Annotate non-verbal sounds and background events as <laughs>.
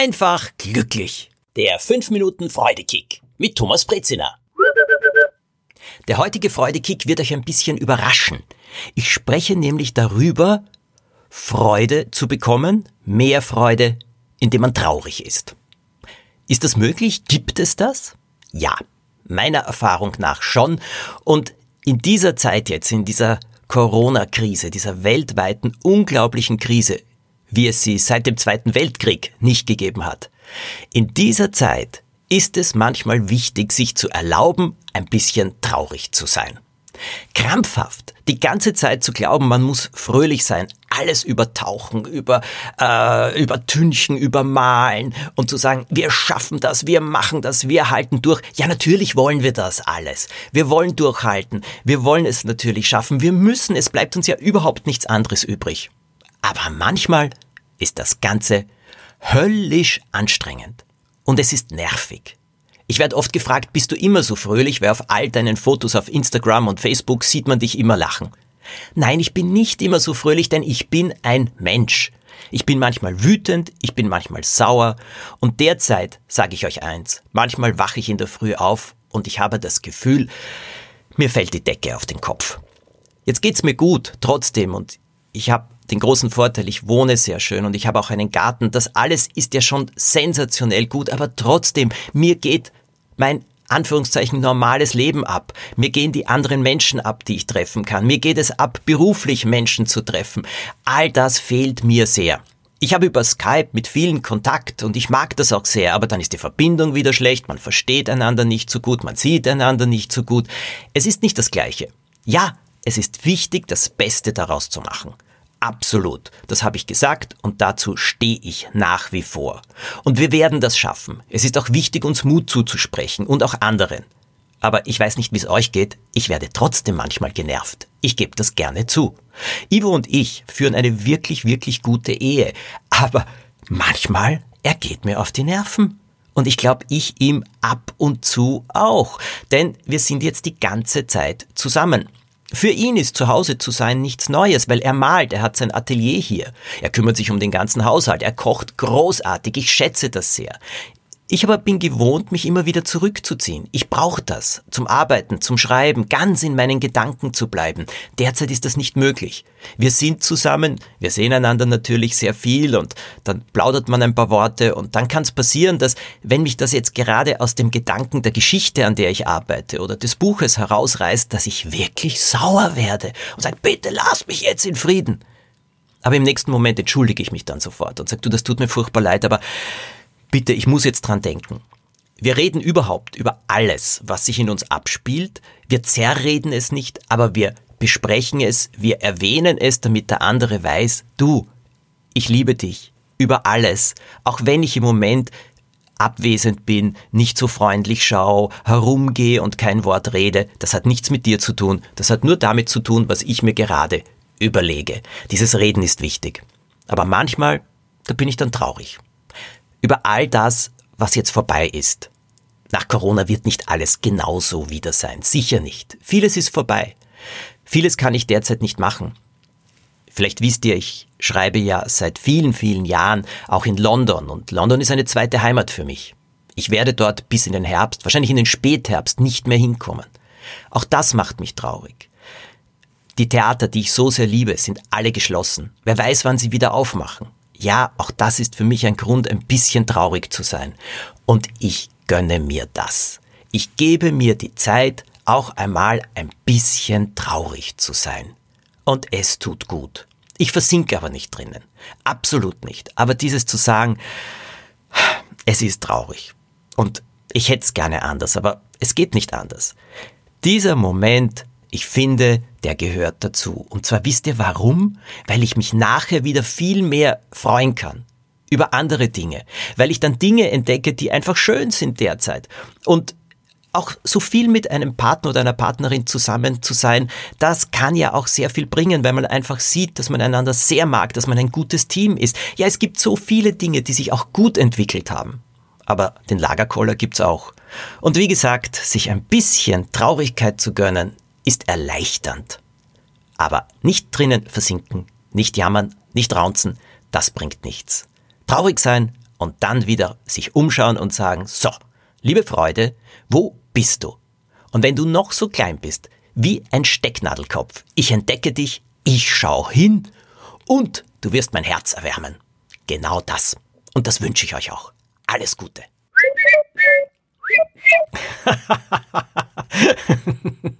einfach glücklich. Der 5 Minuten Freudekick mit Thomas Brezina. Der heutige Freudekick wird euch ein bisschen überraschen. Ich spreche nämlich darüber, Freude zu bekommen, mehr Freude, indem man traurig ist. Ist das möglich? Gibt es das? Ja, meiner Erfahrung nach schon. Und in dieser Zeit jetzt, in dieser Corona-Krise, dieser weltweiten unglaublichen Krise, wie es sie seit dem Zweiten Weltkrieg nicht gegeben hat. In dieser Zeit ist es manchmal wichtig, sich zu erlauben, ein bisschen traurig zu sein. Krampfhaft die ganze Zeit zu glauben, man muss fröhlich sein, alles übertauchen, über, äh, übertünchen, übermalen und zu sagen, wir schaffen das, wir machen das, wir halten durch. Ja, natürlich wollen wir das alles. Wir wollen durchhalten. Wir wollen es natürlich schaffen. Wir müssen. Es bleibt uns ja überhaupt nichts anderes übrig. Aber manchmal ist das Ganze höllisch anstrengend. Und es ist nervig. Ich werde oft gefragt, bist du immer so fröhlich, weil auf all deinen Fotos auf Instagram und Facebook sieht man dich immer lachen. Nein, ich bin nicht immer so fröhlich, denn ich bin ein Mensch. Ich bin manchmal wütend, ich bin manchmal sauer und derzeit sage ich euch eins, manchmal wache ich in der Früh auf und ich habe das Gefühl, mir fällt die Decke auf den Kopf. Jetzt geht's mir gut, trotzdem und ich habe den großen Vorteil, ich wohne sehr schön und ich habe auch einen Garten. Das alles ist ja schon sensationell gut, aber trotzdem, mir geht mein Anführungszeichen normales Leben ab. Mir gehen die anderen Menschen ab, die ich treffen kann. Mir geht es ab, beruflich Menschen zu treffen. All das fehlt mir sehr. Ich habe über Skype mit vielen Kontakt und ich mag das auch sehr, aber dann ist die Verbindung wieder schlecht, man versteht einander nicht so gut, man sieht einander nicht so gut. Es ist nicht das Gleiche. Ja, es ist wichtig, das Beste daraus zu machen. Absolut. Das habe ich gesagt und dazu stehe ich nach wie vor. Und wir werden das schaffen. Es ist auch wichtig, uns Mut zuzusprechen und auch anderen. Aber ich weiß nicht, wie es euch geht. Ich werde trotzdem manchmal genervt. Ich gebe das gerne zu. Ivo und ich führen eine wirklich, wirklich gute Ehe. Aber manchmal, er geht mir auf die Nerven. Und ich glaube, ich ihm ab und zu auch. Denn wir sind jetzt die ganze Zeit zusammen. Für ihn ist zu Hause zu sein nichts Neues, weil er malt, er hat sein Atelier hier. Er kümmert sich um den ganzen Haushalt, er kocht großartig, ich schätze das sehr. Ich aber bin gewohnt, mich immer wieder zurückzuziehen. Ich brauche das zum Arbeiten, zum Schreiben, ganz in meinen Gedanken zu bleiben. Derzeit ist das nicht möglich. Wir sind zusammen, wir sehen einander natürlich sehr viel und dann plaudert man ein paar Worte und dann kann es passieren, dass wenn mich das jetzt gerade aus dem Gedanken der Geschichte, an der ich arbeite oder des Buches herausreißt, dass ich wirklich sauer werde und sage, bitte lass mich jetzt in Frieden. Aber im nächsten Moment entschuldige ich mich dann sofort und sage, du, das tut mir furchtbar leid, aber Bitte, ich muss jetzt dran denken. Wir reden überhaupt über alles, was sich in uns abspielt. Wir zerreden es nicht, aber wir besprechen es, wir erwähnen es, damit der andere weiß, du, ich liebe dich über alles, auch wenn ich im Moment abwesend bin, nicht so freundlich schaue, herumgehe und kein Wort rede, das hat nichts mit dir zu tun, das hat nur damit zu tun, was ich mir gerade überlege. Dieses Reden ist wichtig. Aber manchmal, da bin ich dann traurig über all das, was jetzt vorbei ist. Nach Corona wird nicht alles genauso wieder sein. Sicher nicht. Vieles ist vorbei. Vieles kann ich derzeit nicht machen. Vielleicht wisst ihr, ich schreibe ja seit vielen, vielen Jahren auch in London und London ist eine zweite Heimat für mich. Ich werde dort bis in den Herbst, wahrscheinlich in den Spätherbst nicht mehr hinkommen. Auch das macht mich traurig. Die Theater, die ich so sehr liebe, sind alle geschlossen. Wer weiß, wann sie wieder aufmachen ja, auch das ist für mich ein Grund, ein bisschen traurig zu sein. Und ich gönne mir das. Ich gebe mir die Zeit, auch einmal ein bisschen traurig zu sein. Und es tut gut. Ich versinke aber nicht drinnen. Absolut nicht. Aber dieses zu sagen, es ist traurig. Und ich hätte es gerne anders, aber es geht nicht anders. Dieser Moment ich finde, der gehört dazu. Und zwar wisst ihr warum? Weil ich mich nachher wieder viel mehr freuen kann über andere Dinge, weil ich dann Dinge entdecke, die einfach schön sind derzeit. Und auch so viel mit einem Partner oder einer Partnerin zusammen zu sein, das kann ja auch sehr viel bringen, weil man einfach sieht, dass man einander sehr mag, dass man ein gutes Team ist. Ja, es gibt so viele Dinge, die sich auch gut entwickelt haben. Aber den Lagerkoller gibt's auch. Und wie gesagt, sich ein bisschen Traurigkeit zu gönnen, ist erleichternd. Aber nicht drinnen versinken, nicht jammern, nicht raunzen, das bringt nichts. Traurig sein, und dann wieder sich umschauen und sagen, so, liebe Freude, wo bist du? Und wenn du noch so klein bist, wie ein Stecknadelkopf, ich entdecke dich, ich schau hin und du wirst mein Herz erwärmen. Genau das. Und das wünsche ich euch auch. Alles Gute. <laughs>